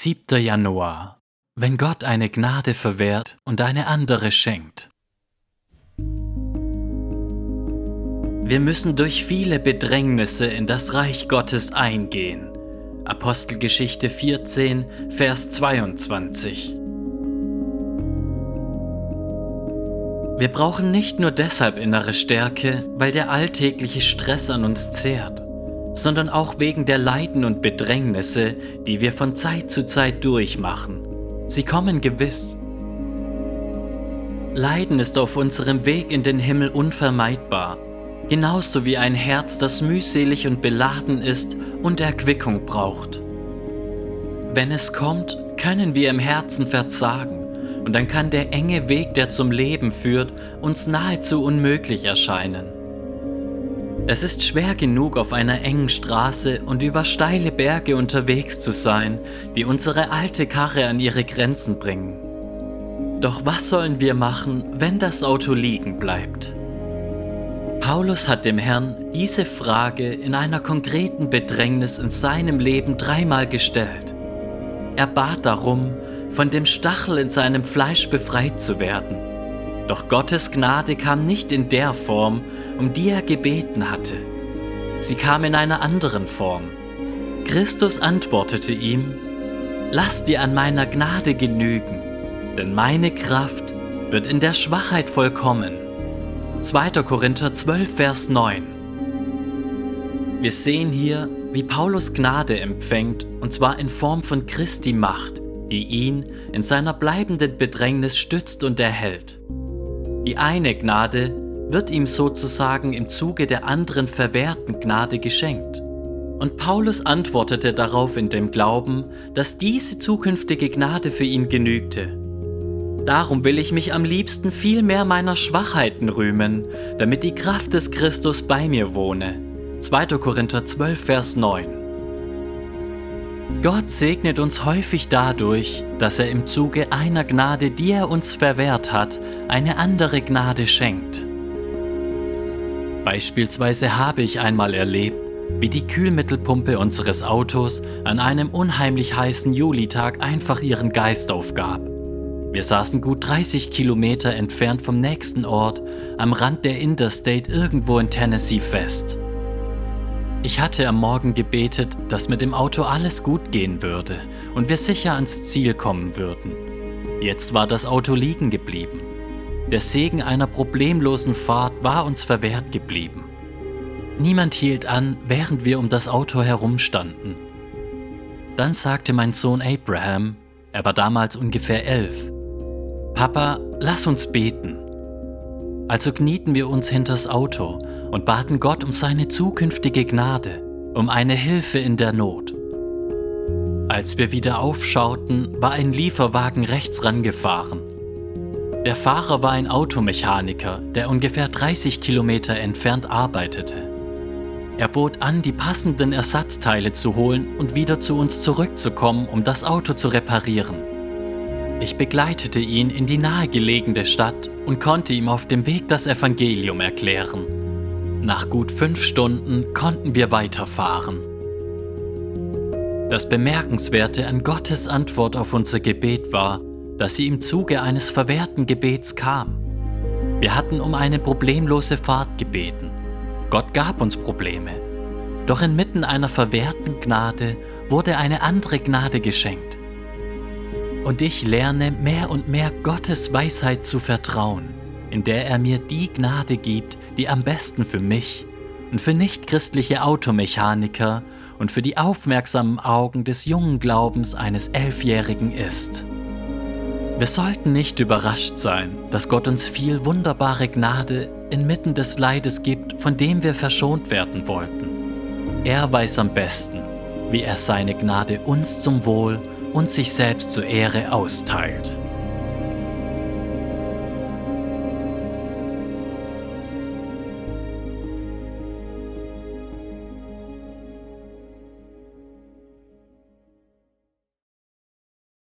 7. Januar. Wenn Gott eine Gnade verwehrt und eine andere schenkt. Wir müssen durch viele Bedrängnisse in das Reich Gottes eingehen. Apostelgeschichte 14, Vers 22. Wir brauchen nicht nur deshalb innere Stärke, weil der alltägliche Stress an uns zehrt sondern auch wegen der Leiden und Bedrängnisse, die wir von Zeit zu Zeit durchmachen. Sie kommen gewiss. Leiden ist auf unserem Weg in den Himmel unvermeidbar, genauso wie ein Herz, das mühselig und beladen ist und Erquickung braucht. Wenn es kommt, können wir im Herzen verzagen, und dann kann der enge Weg, der zum Leben führt, uns nahezu unmöglich erscheinen. Es ist schwer genug, auf einer engen Straße und über steile Berge unterwegs zu sein, die unsere alte Karre an ihre Grenzen bringen. Doch was sollen wir machen, wenn das Auto liegen bleibt? Paulus hat dem Herrn diese Frage in einer konkreten Bedrängnis in seinem Leben dreimal gestellt. Er bat darum, von dem Stachel in seinem Fleisch befreit zu werden. Doch Gottes Gnade kam nicht in der Form, um die er gebeten hatte. Sie kam in einer anderen Form. Christus antwortete ihm, Lass dir an meiner Gnade genügen, denn meine Kraft wird in der Schwachheit vollkommen. 2. Korinther 12, Vers 9. Wir sehen hier, wie Paulus Gnade empfängt, und zwar in Form von Christi Macht, die ihn in seiner bleibenden Bedrängnis stützt und erhält. Die eine Gnade wird ihm sozusagen im Zuge der anderen verwehrten Gnade geschenkt. Und Paulus antwortete darauf in dem Glauben, dass diese zukünftige Gnade für ihn genügte. Darum will ich mich am liebsten viel mehr meiner Schwachheiten rühmen, damit die Kraft des Christus bei mir wohne. 2. Korinther 12, Vers 9. Gott segnet uns häufig dadurch, dass er im Zuge einer Gnade, die er uns verwehrt hat, eine andere Gnade schenkt. Beispielsweise habe ich einmal erlebt, wie die Kühlmittelpumpe unseres Autos an einem unheimlich heißen Julitag einfach ihren Geist aufgab. Wir saßen gut 30 Kilometer entfernt vom nächsten Ort am Rand der Interstate irgendwo in Tennessee fest. Ich hatte am Morgen gebetet, dass mit dem Auto alles gut gehen würde und wir sicher ans Ziel kommen würden. Jetzt war das Auto liegen geblieben. Der Segen einer problemlosen Fahrt war uns verwehrt geblieben. Niemand hielt an, während wir um das Auto herumstanden. Dann sagte mein Sohn Abraham, er war damals ungefähr elf, Papa, lass uns beten. Also knieten wir uns hinters Auto und baten Gott um seine zukünftige Gnade, um eine Hilfe in der Not. Als wir wieder aufschauten, war ein Lieferwagen rechts rangefahren. Der Fahrer war ein Automechaniker, der ungefähr 30 Kilometer entfernt arbeitete. Er bot an, die passenden Ersatzteile zu holen und wieder zu uns zurückzukommen, um das Auto zu reparieren. Ich begleitete ihn in die nahegelegene Stadt und konnte ihm auf dem Weg das Evangelium erklären. Nach gut fünf Stunden konnten wir weiterfahren. Das Bemerkenswerte an Gottes Antwort auf unser Gebet war, dass sie im Zuge eines verwehrten Gebets kam. Wir hatten um eine problemlose Fahrt gebeten. Gott gab uns Probleme. Doch inmitten einer verwehrten Gnade wurde eine andere Gnade geschenkt. Und ich lerne mehr und mehr Gottes Weisheit zu vertrauen, in der er mir die Gnade gibt, die am besten für mich und für nichtchristliche Automechaniker und für die aufmerksamen Augen des jungen Glaubens eines Elfjährigen ist. Wir sollten nicht überrascht sein, dass Gott uns viel wunderbare Gnade inmitten des Leides gibt, von dem wir verschont werden wollten. Er weiß am besten, wie er seine Gnade uns zum Wohl und sich selbst zur Ehre austeilt.